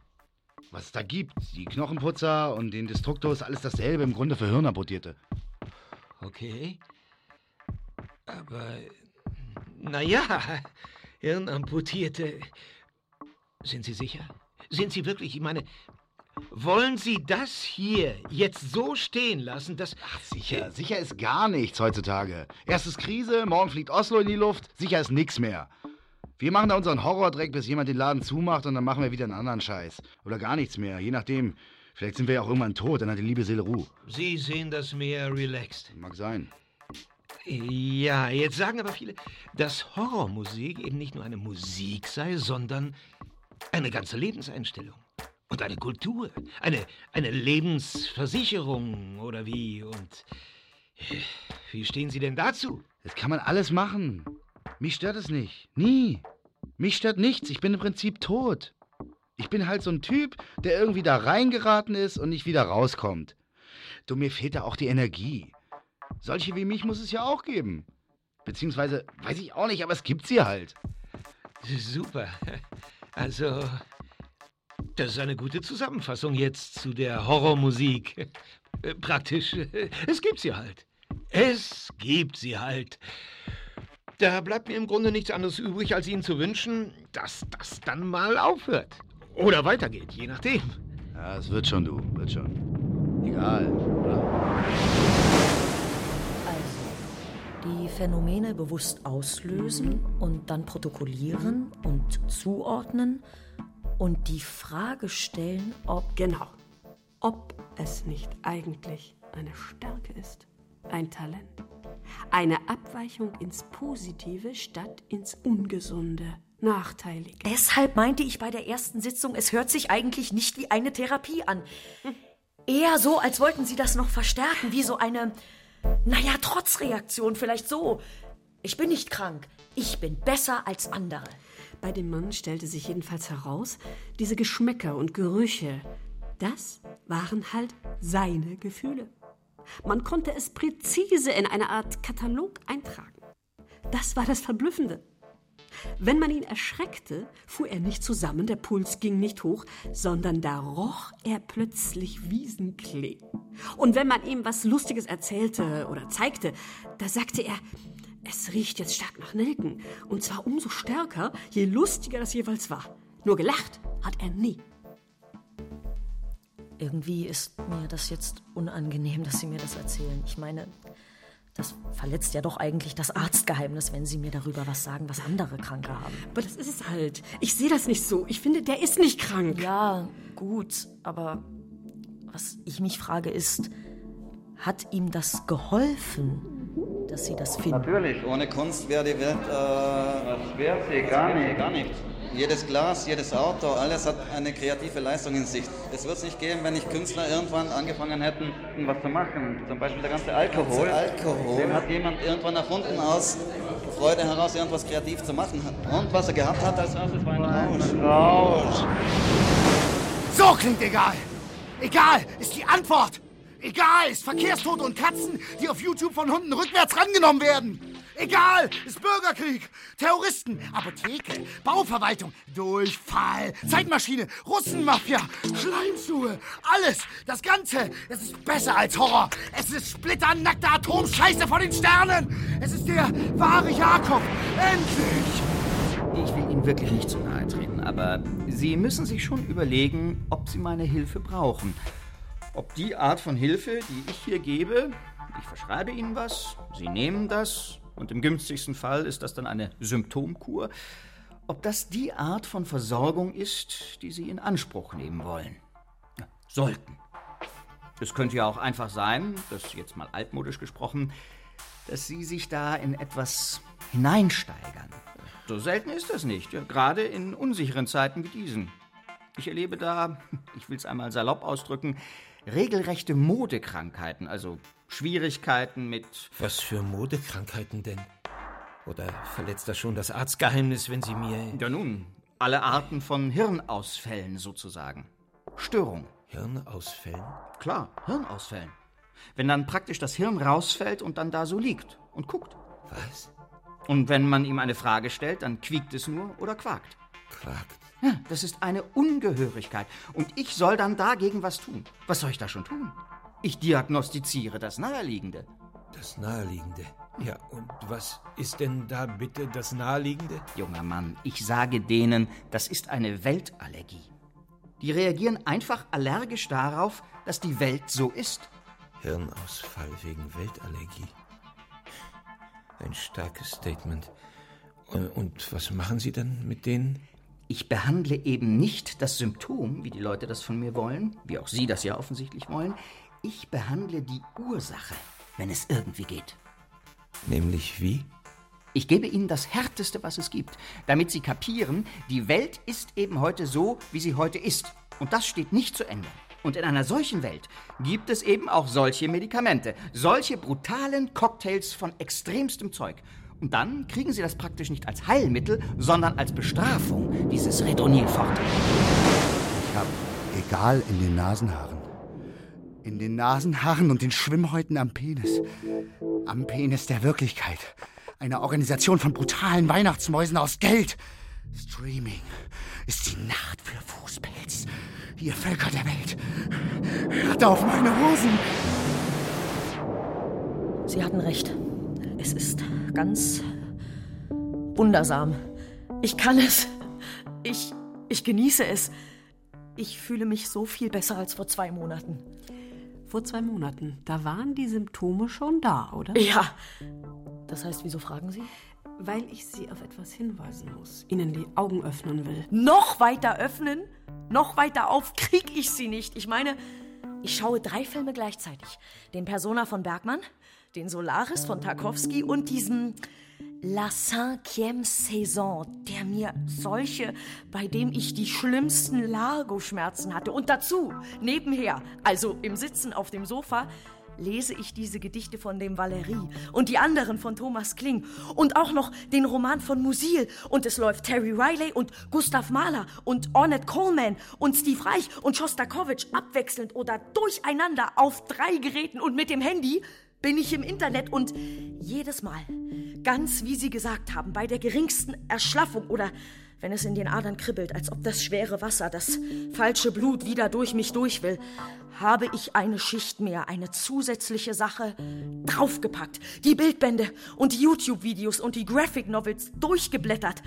Was es da gibt, die Knochenputzer und den Destruktor ist alles dasselbe, im Grunde für Hirnamputierte. Okay. Aber, naja, Hirnamputierte. Sind Sie sicher? Sind Sie wirklich, ich meine, wollen Sie das hier jetzt so stehen lassen, dass... Ach, sicher. Sicher ist gar nichts heutzutage. Erst ist Krise, morgen fliegt Oslo in die Luft, sicher ist nichts mehr. Wir machen da unseren Horrordreck, bis jemand den Laden zumacht und dann machen wir wieder einen anderen Scheiß. Oder gar nichts mehr, je nachdem. Vielleicht sind wir ja auch irgendwann tot, dann hat die liebe Seele Ruhe. Sie sehen das mehr relaxed. Mag sein. Ja, jetzt sagen aber viele, dass Horrormusik eben nicht nur eine Musik sei, sondern eine ganze Lebenseinstellung. Und eine Kultur, eine, eine Lebensversicherung oder wie? Und äh, wie stehen Sie denn dazu? Das kann man alles machen. Mich stört es nicht. Nie. Mich stört nichts. Ich bin im Prinzip tot. Ich bin halt so ein Typ, der irgendwie da reingeraten ist und nicht wieder rauskommt. Du, mir fehlt da auch die Energie. Solche wie mich muss es ja auch geben. Beziehungsweise, weiß ich auch nicht, aber es gibt sie halt. Super. Also, das ist eine gute Zusammenfassung jetzt zu der Horrormusik. Praktisch, es gibt sie halt. Es gibt sie halt. Da bleibt mir im Grunde nichts anderes übrig, als Ihnen zu wünschen, dass das dann mal aufhört. Oder weitergeht, je nachdem. Ja, es wird schon, du. Wird schon. Egal, oder? Also, die Phänomene bewusst auslösen und dann protokollieren und zuordnen und die Frage stellen, ob. Genau. Ob es nicht eigentlich eine Stärke ist, ein Talent. Eine Abweichung ins Positive statt ins Ungesunde, Nachteilige. Deshalb meinte ich bei der ersten Sitzung, es hört sich eigentlich nicht wie eine Therapie an. Eher so, als wollten Sie das noch verstärken, wie so eine, naja, Trotzreaktion, vielleicht so. Ich bin nicht krank, ich bin besser als andere. Bei dem Mann stellte sich jedenfalls heraus, diese Geschmäcker und Gerüche, das waren halt seine Gefühle. Man konnte es präzise in eine Art Katalog eintragen. Das war das Verblüffende. Wenn man ihn erschreckte, fuhr er nicht zusammen, der Puls ging nicht hoch, sondern da roch er plötzlich Wiesenklee. Und wenn man ihm was Lustiges erzählte oder zeigte, da sagte er, es riecht jetzt stark nach Nelken. Und zwar umso stärker, je lustiger das jeweils war. Nur gelacht hat er nie. Irgendwie ist mir das jetzt unangenehm, dass Sie mir das erzählen. Ich meine, das verletzt ja doch eigentlich das Arztgeheimnis, wenn Sie mir darüber was sagen, was andere Kranke haben. Aber das ist es halt. Ich sehe das nicht so. Ich finde, der ist nicht krank. Ja, gut, aber was ich mich frage ist, hat ihm das geholfen, dass Sie das finden? Natürlich, ohne Kunst wäre die Welt. Äh, das wäre sie gar nicht. gar nicht. Jedes Glas, jedes Auto, alles hat eine kreative Leistung in sich. Es wird es nicht geben, wenn nicht Künstler irgendwann angefangen hätten, was zu machen. Zum Beispiel der ganze Alkohol. Der Alkohol. Den hat jemand irgendwann erfunden aus Freude heraus, irgendwas kreativ zu machen. Und was er gehabt hat als erstes war ein Rausch. Rausch. So klingt egal. Egal ist die Antwort. Egal ist Verkehrstote und Katzen, die auf YouTube von Hunden rückwärts rangenommen werden. Egal ist Bürgerkrieg, Terroristen, Apotheke, Bauverwaltung, Durchfall, Zeitmaschine, Russenmafia, Schleimschuhe, alles, das Ganze. Es ist besser als Horror. Es ist splitternackte Atomscheiße von den Sternen. Es ist der wahre Jakob. Endlich! Ich will Ihnen wirklich nicht zu nahe treten, aber Sie müssen sich schon überlegen, ob Sie meine Hilfe brauchen. Ob die Art von Hilfe, die ich hier gebe, ich verschreibe Ihnen was, Sie nehmen das und im günstigsten Fall ist das dann eine Symptomkur, ob das die Art von Versorgung ist, die Sie in Anspruch nehmen wollen. Sollten. Es könnte ja auch einfach sein, das jetzt mal altmodisch gesprochen, dass Sie sich da in etwas hineinsteigern. So selten ist das nicht, ja, gerade in unsicheren Zeiten wie diesen. Ich erlebe da, ich will es einmal salopp ausdrücken, regelrechte Modekrankheiten, also Schwierigkeiten mit. Was für Modekrankheiten denn? Oder verletzt das schon das Arztgeheimnis, wenn Sie mir. Ja, nun, alle Arten von Hirnausfällen sozusagen. Störung. Hirnausfällen? Klar, Hirnausfällen. Wenn dann praktisch das Hirn rausfällt und dann da so liegt und guckt. Was? Und wenn man ihm eine Frage stellt, dann quiekt es nur oder quakt. Quakt? Ja, das ist eine Ungehörigkeit. Und ich soll dann dagegen was tun. Was soll ich da schon tun? Ich diagnostiziere das Naheliegende. Das Naheliegende? Ja, und was ist denn da bitte das Naheliegende? Junger Mann, ich sage denen, das ist eine Weltallergie. Die reagieren einfach allergisch darauf, dass die Welt so ist. Hirnausfall wegen Weltallergie. Ein starkes Statement. Und was machen Sie dann mit denen? Ich behandle eben nicht das Symptom, wie die Leute das von mir wollen, wie auch Sie das ja offensichtlich wollen. Ich behandle die Ursache, wenn es irgendwie geht. Nämlich wie? Ich gebe Ihnen das Härteste, was es gibt, damit Sie kapieren, die Welt ist eben heute so, wie sie heute ist. Und das steht nicht zu ändern. Und in einer solchen Welt gibt es eben auch solche Medikamente, solche brutalen Cocktails von extremstem Zeug. Und dann kriegen Sie das praktisch nicht als Heilmittel, sondern als Bestrafung, dieses Redonil fort. Ich hab egal in den Nasenhaaren. In den Nasenhaaren und den Schwimmhäuten am Penis. Am Penis der Wirklichkeit. Eine Organisation von brutalen Weihnachtsmäusen aus Geld. Streaming ist die Nacht für Fußpilz. Ihr Völker der Welt. Hört auf meine Hosen. Sie hatten recht. Es ist ganz wundersam. Ich kann es. Ich, ich genieße es. Ich fühle mich so viel besser als vor zwei Monaten. Vor zwei Monaten, da waren die Symptome schon da, oder? Ja. Das heißt, wieso fragen Sie? Weil ich Sie auf etwas hinweisen muss, Ihnen die Augen öffnen will. Noch weiter öffnen? Noch weiter auf krieg ich Sie nicht. Ich meine, ich schaue drei Filme gleichzeitig. Den Persona von Bergmann, den Solaris von Tarkovsky und diesen La Cinquième Saison, der mir solche, bei dem ich die schlimmsten Largo-Schmerzen hatte. Und dazu, nebenher, also im Sitzen auf dem Sofa, lese ich diese Gedichte von dem Valerie und die anderen von Thomas Kling und auch noch den Roman von Musil und es läuft Terry Riley und Gustav Mahler und Ornette Coleman und Steve Reich und Shostakovich abwechselnd oder durcheinander auf drei Geräten und mit dem Handy bin ich im Internet und jedes Mal, ganz wie Sie gesagt haben, bei der geringsten Erschlaffung oder wenn es in den Adern kribbelt, als ob das schwere Wasser, das falsche Blut wieder durch mich durch will, habe ich eine Schicht mehr, eine zusätzliche Sache draufgepackt, die Bildbände und die YouTube-Videos und die Graphic Novels durchgeblättert.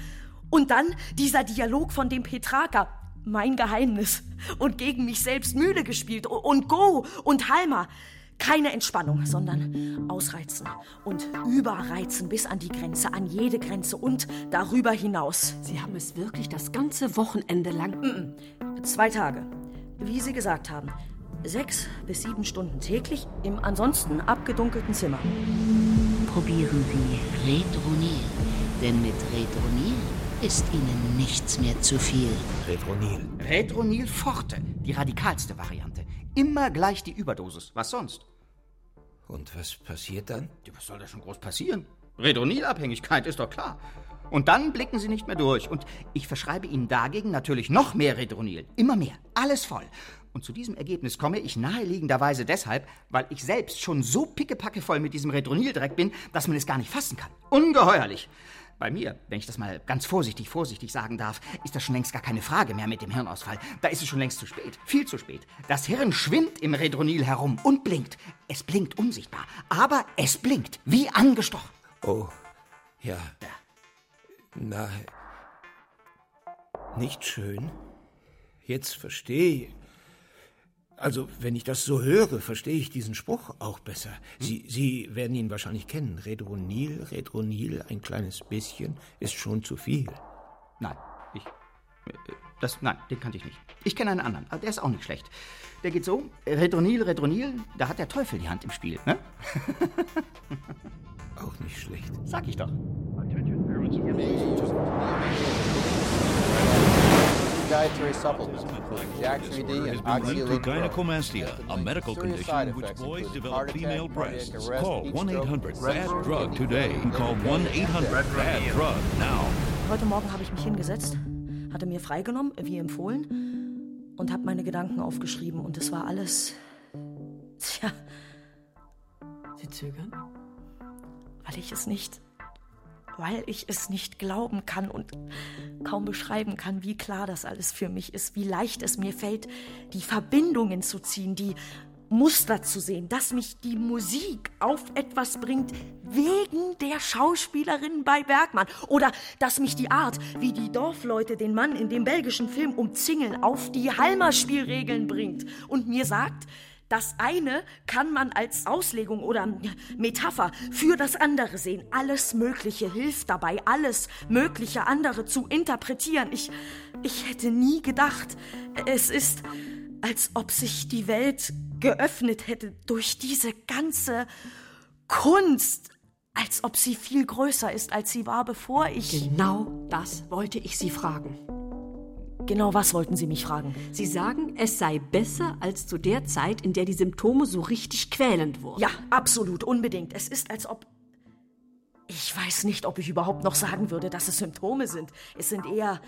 Und dann dieser Dialog von dem Petraka, mein Geheimnis, und gegen mich selbst müde gespielt und Go und Halma. Keine Entspannung, sondern ausreizen und überreizen bis an die Grenze, an jede Grenze und darüber hinaus. Sie haben es wirklich das ganze Wochenende lang. Mm -mm. Zwei Tage. Wie Sie gesagt haben. Sechs bis sieben Stunden täglich im ansonsten abgedunkelten Zimmer. Probieren Sie Retronil, denn mit Retronil ist Ihnen nichts mehr zu viel. Retronil. Retronil Forte, die radikalste Variante. Immer gleich die Überdosis. Was sonst? Und was passiert dann? Was soll da schon groß passieren? Redonilabhängigkeit ist doch klar. Und dann blicken Sie nicht mehr durch. Und ich verschreibe Ihnen dagegen natürlich noch mehr Redronil. Immer mehr. Alles voll. Und zu diesem Ergebnis komme ich naheliegenderweise deshalb, weil ich selbst schon so pickepacke voll mit diesem Redronildreck bin, dass man es gar nicht fassen kann. Ungeheuerlich. Bei mir, wenn ich das mal ganz vorsichtig, vorsichtig sagen darf, ist das schon längst gar keine Frage mehr mit dem Hirnausfall. Da ist es schon längst zu spät. Viel zu spät. Das Hirn schwimmt im Redronil herum und blinkt. Es blinkt unsichtbar. Aber es blinkt. Wie angestochen. Oh. Ja. Na, Nicht schön? Jetzt verstehe ich. Also, wenn ich das so höre, verstehe ich diesen Spruch auch besser. Sie, Sie werden ihn wahrscheinlich kennen. Redronil, Redronil, ein kleines bisschen ist schon zu viel. Nein, ich. Das, nein, den kannte ich nicht. Ich kenne einen anderen, aber der ist auch nicht schlecht. Der geht so: Redronil, Redronil, da hat der Teufel die Hand im Spiel, ne? auch nicht schlecht. Sag ich doch. dietary supplements, including gynecomastia, a medical condition which boys develop female breasts. Call heat 1 stroke, 800 red BAD stroke, DRUG today. Call 1 800 BAD DRUG now. Heute Morgen habe ich mich hingesetzt, hatte mir freigenommen, wie empfohlen, und habe meine Gedanken aufgeschrieben. Und es war alles. Tja. Sie zögern? Weil ich es nicht. Weil ich es nicht glauben kann und kaum beschreiben kann, wie klar das alles für mich ist, wie leicht es mir fällt, die Verbindungen zu ziehen, die Muster zu sehen, dass mich die Musik auf etwas bringt wegen der Schauspielerin bei Bergmann oder dass mich die Art, wie die Dorfleute den Mann in dem belgischen Film umzingeln, auf die Halmer-Spielregeln bringt und mir sagt, das eine kann man als Auslegung oder Metapher für das andere sehen. Alles Mögliche hilft dabei, alles Mögliche andere zu interpretieren. Ich, ich hätte nie gedacht, es ist, als ob sich die Welt geöffnet hätte durch diese ganze Kunst, als ob sie viel größer ist, als sie war, bevor ich. Genau das wollte ich Sie fragen. Genau was wollten Sie mich fragen? Sie sagen, es sei besser als zu der Zeit, in der die Symptome so richtig quälend wurden. Ja, absolut, unbedingt. Es ist, als ob. Ich weiß nicht, ob ich überhaupt noch sagen würde, dass es Symptome sind. Es sind eher.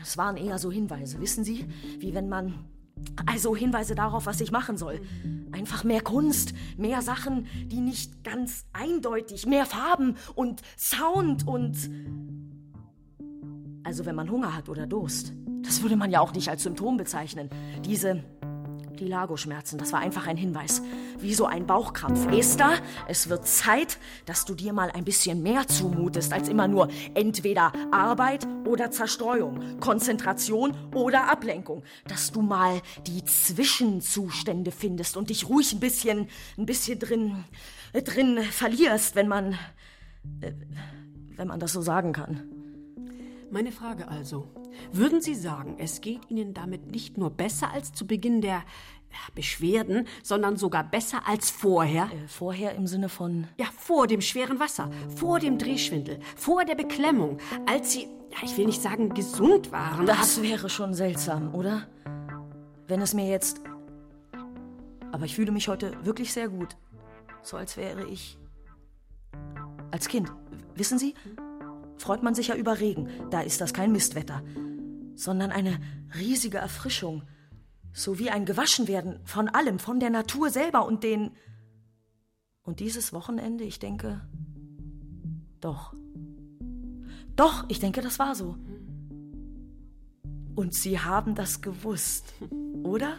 Es waren eher so Hinweise, wissen Sie? Wie wenn man. Also Hinweise darauf, was ich machen soll. Einfach mehr Kunst, mehr Sachen, die nicht ganz eindeutig, mehr Farben und Sound und. Also wenn man Hunger hat oder Durst. Das würde man ja auch nicht als Symptom bezeichnen. Diese. Die Lagoschmerzen, das war einfach ein Hinweis. Wie so ein Bauchkrampf. Esther, es wird Zeit, dass du dir mal ein bisschen mehr zumutest, als immer nur entweder Arbeit oder Zerstreuung, Konzentration oder Ablenkung. Dass du mal die Zwischenzustände findest und dich ruhig ein bisschen, ein bisschen drin, drin verlierst, wenn man, äh, wenn man das so sagen kann. Meine Frage also. Würden Sie sagen, es geht Ihnen damit nicht nur besser als zu Beginn der Beschwerden, sondern sogar besser als vorher? Äh, vorher im Sinne von. Ja, vor dem schweren Wasser, vor dem Drehschwindel, vor der Beklemmung, als Sie, ja, ich will nicht sagen gesund waren. Das wäre schon seltsam, oder? Wenn es mir jetzt. Aber ich fühle mich heute wirklich sehr gut. So als wäre ich. Als Kind. Wissen Sie? Freut man sich ja über Regen. Da ist das kein Mistwetter. Sondern eine riesige Erfrischung. So wie ein Gewaschenwerden von allem, von der Natur selber und den. Und dieses Wochenende, ich denke. Doch. Doch, ich denke, das war so. Und Sie haben das gewusst, oder?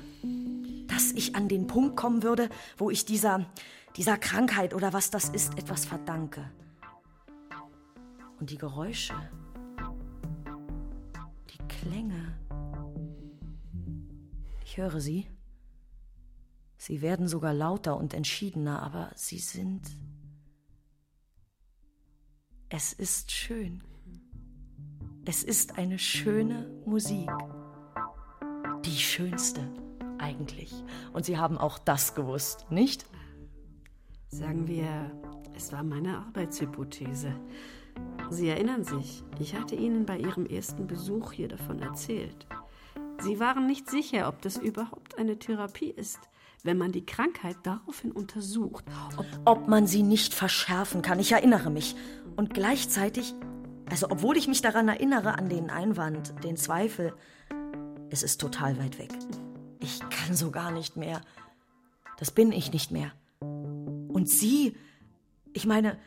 Dass ich an den Punkt kommen würde, wo ich dieser, dieser Krankheit oder was das ist, etwas verdanke. Und die Geräusche, die Klänge. Ich höre sie. Sie werden sogar lauter und entschiedener, aber sie sind. Es ist schön. Es ist eine schöne Musik. Die schönste eigentlich. Und Sie haben auch das gewusst, nicht? Sagen wir, es war meine Arbeitshypothese. Sie erinnern sich, ich hatte Ihnen bei Ihrem ersten Besuch hier davon erzählt. Sie waren nicht sicher, ob das überhaupt eine Therapie ist, wenn man die Krankheit daraufhin untersucht. Ob, ob man sie nicht verschärfen kann, ich erinnere mich. Und gleichzeitig, also obwohl ich mich daran erinnere, an den Einwand, den Zweifel, es ist total weit weg. Ich kann so gar nicht mehr. Das bin ich nicht mehr. Und Sie, ich meine,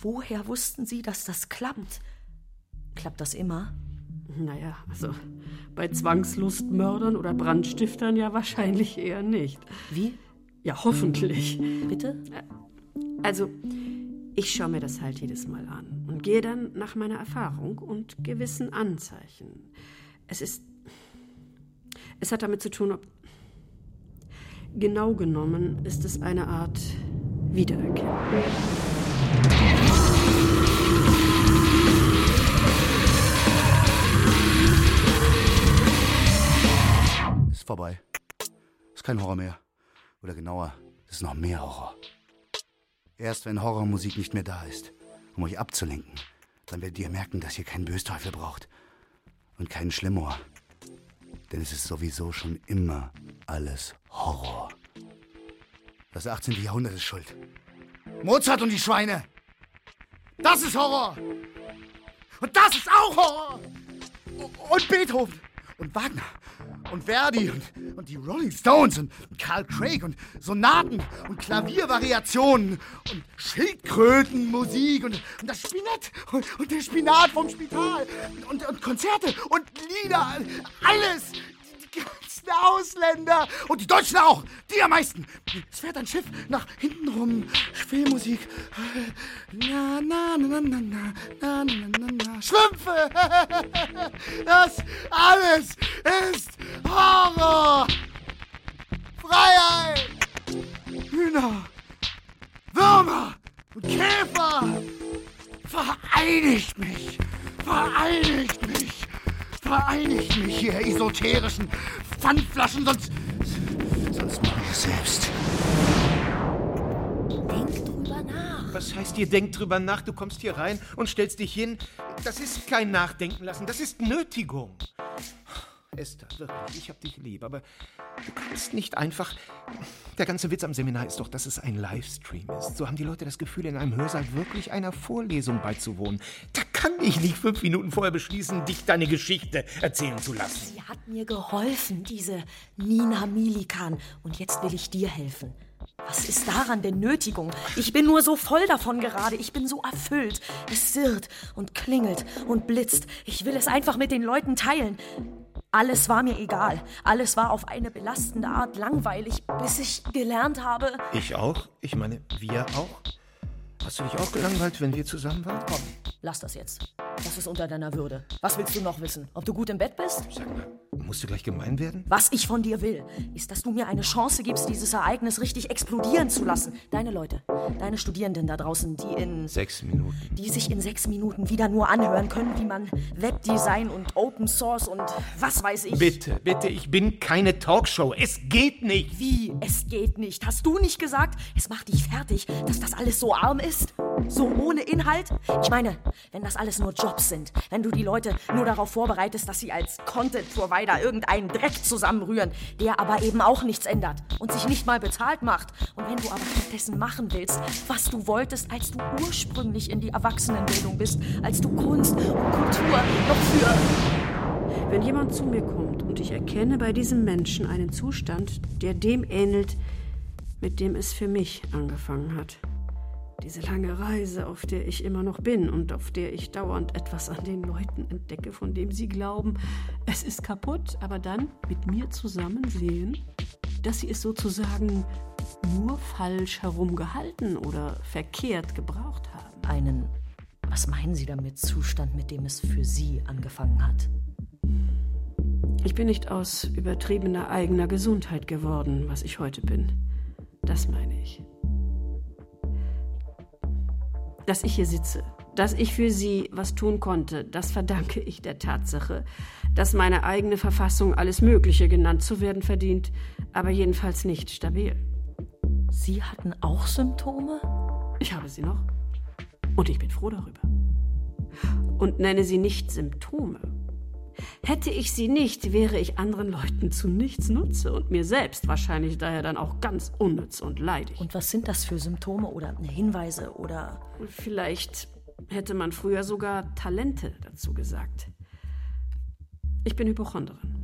woher wussten Sie, dass das klappt? Klappt das immer? Naja, also bei Zwangslustmördern oder Brandstiftern ja wahrscheinlich eher nicht. Wie? Ja, hoffentlich. Bitte? Also, Ich schaue mir das halt jedes Mal an und gehe dann nach meiner Erfahrung und gewissen Anzeichen. Es ist. Es hat damit zu tun, ob. Genau genommen ist es eine Art Wiedererkennung. Ist vorbei. Ist kein Horror mehr. Oder genauer, es ist noch mehr Horror. Erst wenn Horrormusik nicht mehr da ist, um euch abzulenken, dann werdet ihr merken, dass ihr keinen Bösteufel braucht. Und keinen Schlimmohr. Denn es ist sowieso schon immer alles Horror. Das 18. Jahrhundert ist schuld. Mozart und die Schweine. Das ist Horror. Und das ist auch Horror. Und Beethoven. Und Wagner. Und Verdi. Und, und die Rolling Stones. Und Carl Craig. Und Sonaten. Und Klaviervariationen. Und Schildkrötenmusik. Und, und das Spinett. Und, und der Spinat vom Spital. Und, und Konzerte. Und Lieder. Alles. Die ganzen Ausländer. Und die Deutschen auch. Die am meisten. Es fährt ein Schiff nach hinten rum. Spielmusik. Na, na, na, na, na, na, na, na, na, na. Schlümpfe. Das alles ist Horror. Freiheit. Hühner. Würmer. Und Käfer. Vereinigt mich. Vereinigt mich. Vereinigt mich, ihr esoterischen Pfandflaschen, sonst. sonst mache ich es selbst. Denk drüber nach. Was heißt, ihr denkt drüber nach? Du kommst hier rein und stellst dich hin. Das ist kein Nachdenken lassen, das ist Nötigung. Esther, wirklich, ich hab dich lieb, aber du kannst nicht einfach. Der ganze Witz am Seminar ist doch, dass es ein Livestream ist. So haben die Leute das Gefühl, in einem Hörsaal wirklich einer Vorlesung beizuwohnen. Da kann ich nicht fünf Minuten vorher beschließen, dich deine Geschichte erzählen zu lassen. Sie hat mir geholfen, diese Nina Milikan. Und jetzt will ich dir helfen. Was ist daran denn Nötigung? Ich bin nur so voll davon gerade. Ich bin so erfüllt. Es sirrt und klingelt und blitzt. Ich will es einfach mit den Leuten teilen. Alles war mir egal. Alles war auf eine belastende Art langweilig, bis ich gelernt habe. Ich auch? Ich meine, wir auch? Hast du dich auch gelangweilt, wenn wir zusammen waren? Komm, lass das jetzt. Das ist unter deiner Würde. Was willst du noch wissen? Ob du gut im Bett bist? Sag mal, musst du gleich gemein werden? Was ich von dir will, ist, dass du mir eine Chance gibst, dieses Ereignis richtig explodieren zu lassen. Deine Leute, deine Studierenden da draußen, die in. Sechs Minuten. Die sich in sechs Minuten wieder nur anhören können, wie man Webdesign und Open Source und was weiß ich. Bitte, bitte, ich bin keine Talkshow. Es geht nicht. Wie? Es geht nicht. Hast du nicht gesagt, es macht dich fertig, dass das alles so arm ist? So ohne Inhalt? Ich meine, wenn das alles nur Jobs sind, wenn du die Leute nur darauf vorbereitest, dass sie als Content Provider irgendeinen Dreck zusammenrühren, der aber eben auch nichts ändert und sich nicht mal bezahlt macht. Und wenn du aber stattdessen machen willst, was du wolltest, als du ursprünglich in die Erwachsenenbildung bist, als du Kunst und Kultur noch für Wenn jemand zu mir kommt und ich erkenne bei diesem Menschen einen Zustand, der dem ähnelt, mit dem es für mich angefangen hat. Diese lange Reise, auf der ich immer noch bin und auf der ich dauernd etwas an den Leuten entdecke, von dem sie glauben, es ist kaputt, aber dann mit mir zusammen sehen, dass sie es sozusagen nur falsch herumgehalten oder verkehrt gebraucht haben. einen, was meinen Sie damit, Zustand, mit dem es für Sie angefangen hat? Ich bin nicht aus übertriebener eigener Gesundheit geworden, was ich heute bin. Das meine ich. Dass ich hier sitze, dass ich für Sie was tun konnte, das verdanke ich der Tatsache, dass meine eigene Verfassung alles Mögliche genannt zu werden verdient, aber jedenfalls nicht stabil. Sie hatten auch Symptome? Ich habe sie noch. Und ich bin froh darüber. Und nenne sie nicht Symptome. Hätte ich sie nicht, wäre ich anderen Leuten zu nichts nutze und mir selbst wahrscheinlich daher dann auch ganz unnütz und leidig. Und was sind das für Symptome oder Hinweise oder. Vielleicht hätte man früher sogar Talente dazu gesagt. Ich bin Hypochonderin.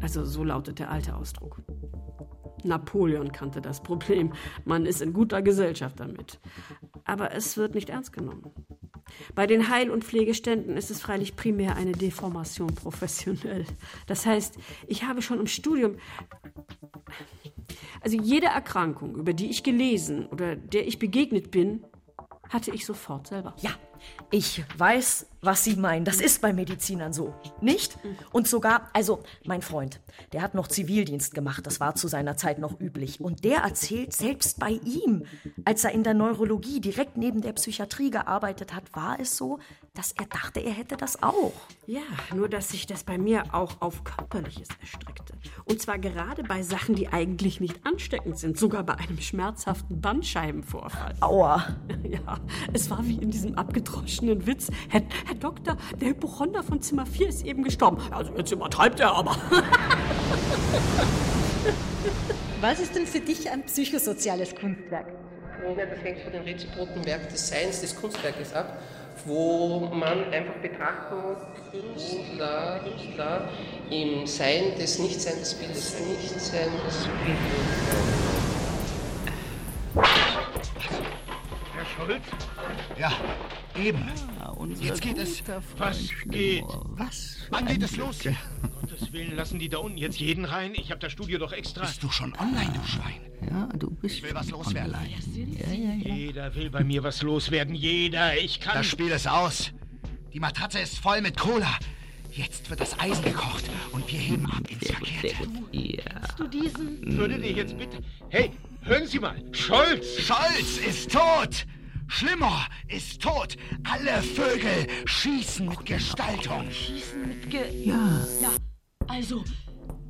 Also so lautet der alte Ausdruck. Napoleon kannte das Problem. Man ist in guter Gesellschaft damit. Aber es wird nicht ernst genommen. Bei den Heil- und Pflegeständen ist es freilich primär eine Deformation professionell. Das heißt, ich habe schon im Studium. Also jede Erkrankung, über die ich gelesen oder der ich begegnet bin, hatte ich sofort selber. Ja, ich weiß, was Sie meinen. Das ist bei Medizinern so. Nicht? Und sogar, also mein Freund, der hat noch Zivildienst gemacht. Das war zu seiner Zeit noch üblich. Und der erzählt, selbst bei ihm, als er in der Neurologie direkt neben der Psychiatrie gearbeitet hat, war es so, dass er dachte, er hätte das auch. Ja, nur dass sich das bei mir auch auf Körperliches erstreckte. Und zwar gerade bei Sachen, die eigentlich nicht ansteckend sind. Sogar bei einem schmerzhaften Bandscheibenvorfall. Aua. Ja, es war wie in diesem abgedroschenen Witz. Herr Doktor, der Hypochonder von Zimmer 4 ist eben gestorben. Also jetzt übertreibt er aber. Was ist denn für dich ein psychosoziales Kunstwerk? Ja, das hängt von dem reziproken Werk des Seins des Kunstwerkes ab, wo man einfach betrachten muss, Künstler, Künstler im Sein des Nichtsein des Bildes, Nichtsein des Bildes. Herr Schulz? Ja, eben. Jetzt geht es. Was geht? Was? Wann geht es los? Gottes Willen, lassen die da unten jetzt jeden rein? Ich habe das Studio doch extra. Bist du schon online, du Schwein? Ja, du bist. Ich will was loswerden. Ja, ja, ja. Jeder will bei mir was loswerden. Jeder. Ich kann. Das Spiel ist aus. Die Matratze ist voll mit Cola. Jetzt wird das Eisen gekocht und wir heben ab ins Verkehrte. Ja. Hast du diesen? Würdet ihr jetzt bitte. Hey, hören Sie mal. Scholz! Scholz ist tot! Schlimmer ist tot! Alle Vögel schießen mit Gestaltung. Schießen mit Ge... Ja. Ja, also,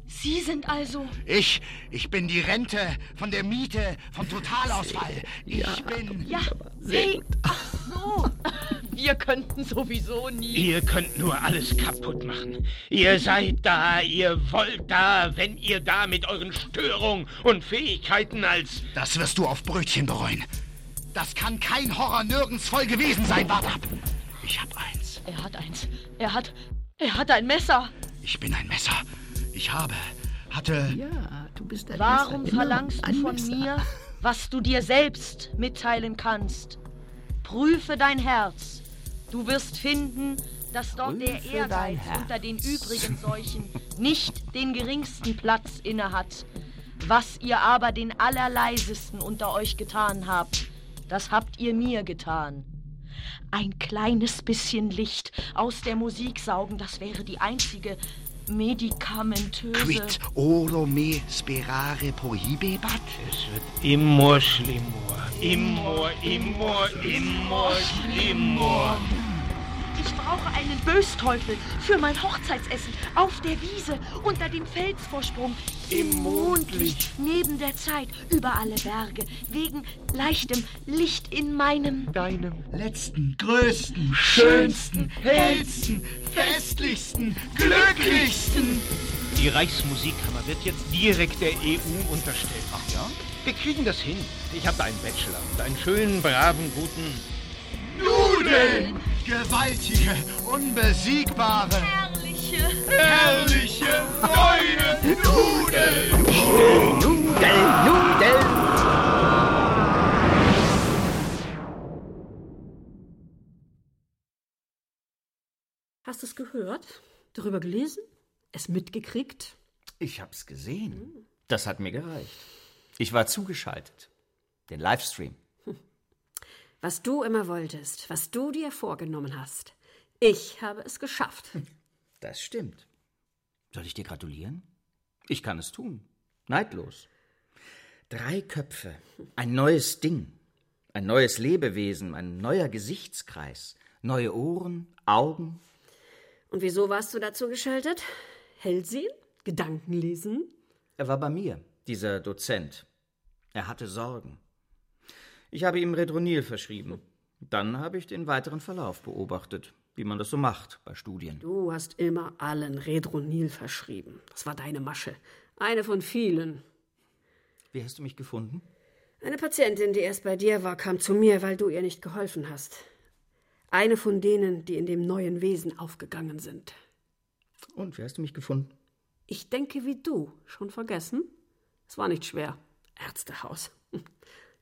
Sie sind also... Ich, ich bin die Rente von der Miete, vom Totalausfall. Ich bin... Ja, hey, ach so. Wir könnten sowieso nie... Ihr könnt nur alles kaputt machen. Ihr seid da, ihr wollt da, wenn ihr da mit euren Störungen und Fähigkeiten als. Das wirst du auf Brötchen bereuen. Das kann kein Horror nirgends voll gewesen sein. Wart ab. Ich hab eins. Er hat eins. Er hat... Er hat ein Messer. Ich bin ein Messer. Ich habe, hatte... Ja, du bist ein Warum Messer. Genau, verlangst du von Messer. mir, was du dir selbst mitteilen kannst? Prüfe dein Herz. Du wirst finden, dass dort der Prüfe Ehrgeiz dein Herz. unter den übrigen Seuchen nicht den geringsten Platz innehat. Was ihr aber den allerleisesten unter euch getan habt, das habt ihr mir getan. Ein kleines bisschen Licht aus der Musik saugen, das wäre die einzige medikamentöse... Quid oro me sperare prohibebat? Es wird immer schlimmer. Immer, immer, immer schlimmer. Ich brauche einen Bösteufel für mein Hochzeitsessen auf der Wiese unter dem Felsvorsprung im Mondlicht neben der Zeit über alle Berge wegen leichtem Licht in meinem Deinem Letzten, größten, schönsten, hellsten, festlichsten, glücklichsten. Die Reichsmusikkammer wird jetzt direkt der EU unterstellt. Ach ja? Wir kriegen das hin. Ich habe da einen Bachelor und einen schönen, braven, guten. Nudeln! Gewaltige, unbesiegbare, herrliche herrliche, neue Nudeln! Nudeln, Nudeln. Hast du es gehört? Darüber gelesen? Es mitgekriegt? Ich hab's gesehen. Das hat mir gereicht. Ich war zugeschaltet. Den Livestream. Was du immer wolltest, was du dir vorgenommen hast. Ich habe es geschafft. Das stimmt. Soll ich dir gratulieren? Ich kann es tun. Neidlos. Drei Köpfe, ein neues Ding, ein neues Lebewesen, ein neuer Gesichtskreis, neue Ohren, Augen. Und wieso warst du dazu geschaltet? Hellsehen? Gedankenlesen? Er war bei mir, dieser Dozent. Er hatte Sorgen. Ich habe ihm Redronil verschrieben. Dann habe ich den weiteren Verlauf beobachtet, wie man das so macht bei Studien. Du hast immer allen Redronil verschrieben. Das war deine Masche. Eine von vielen. Wie hast du mich gefunden? Eine Patientin, die erst bei dir war, kam zu mir, weil du ihr nicht geholfen hast. Eine von denen, die in dem neuen Wesen aufgegangen sind. Und wie hast du mich gefunden? Ich denke wie du. Schon vergessen? Es war nicht schwer. Ärztehaus.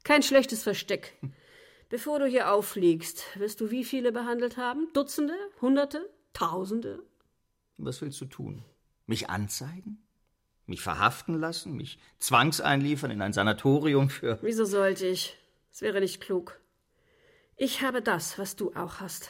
Kein schlechtes Versteck. Bevor du hier auffliegst, wirst du wie viele behandelt haben? Dutzende? Hunderte? Tausende? Was willst du tun? Mich anzeigen? Mich verhaften lassen? Mich zwangseinliefern in ein Sanatorium für. Wieso sollte ich? Es wäre nicht klug. Ich habe das, was du auch hast.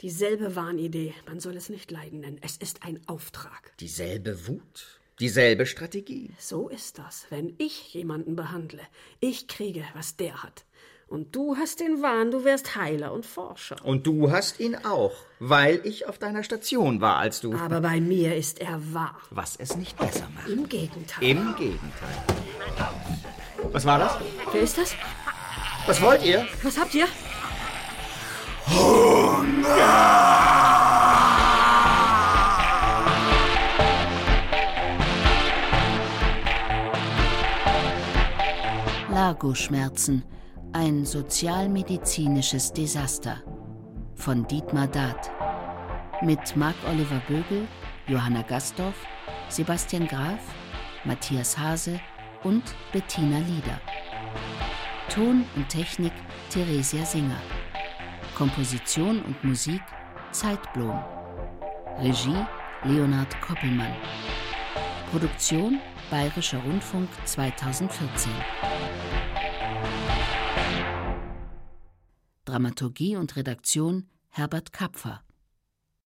Dieselbe Wahnidee. Man soll es nicht Leiden nennen. Es ist ein Auftrag. Dieselbe Wut? Dieselbe Strategie? So ist das, wenn ich jemanden behandle. Ich kriege, was der hat. Und du hast den Wahn, du wärst Heiler und Forscher. Und du hast ihn auch, weil ich auf deiner Station war, als du. Aber bei mir ist er wahr. Was es nicht besser macht. Im Gegenteil. Im Gegenteil. Was war das? Wer ist das? Was wollt ihr? Was habt ihr? Largo-Schmerzen, ein sozialmedizinisches Desaster von Dietmar Dart mit Marc-Oliver Bögel, Johanna Gastorf, Sebastian Graf, Matthias Hase und Bettina Lieder. Ton und Technik Theresia Singer. Komposition und Musik Zeitblom. Regie Leonhard Koppelmann. Produktion Bayerischer Rundfunk 2014. Dramaturgie und Redaktion Herbert Kapfer.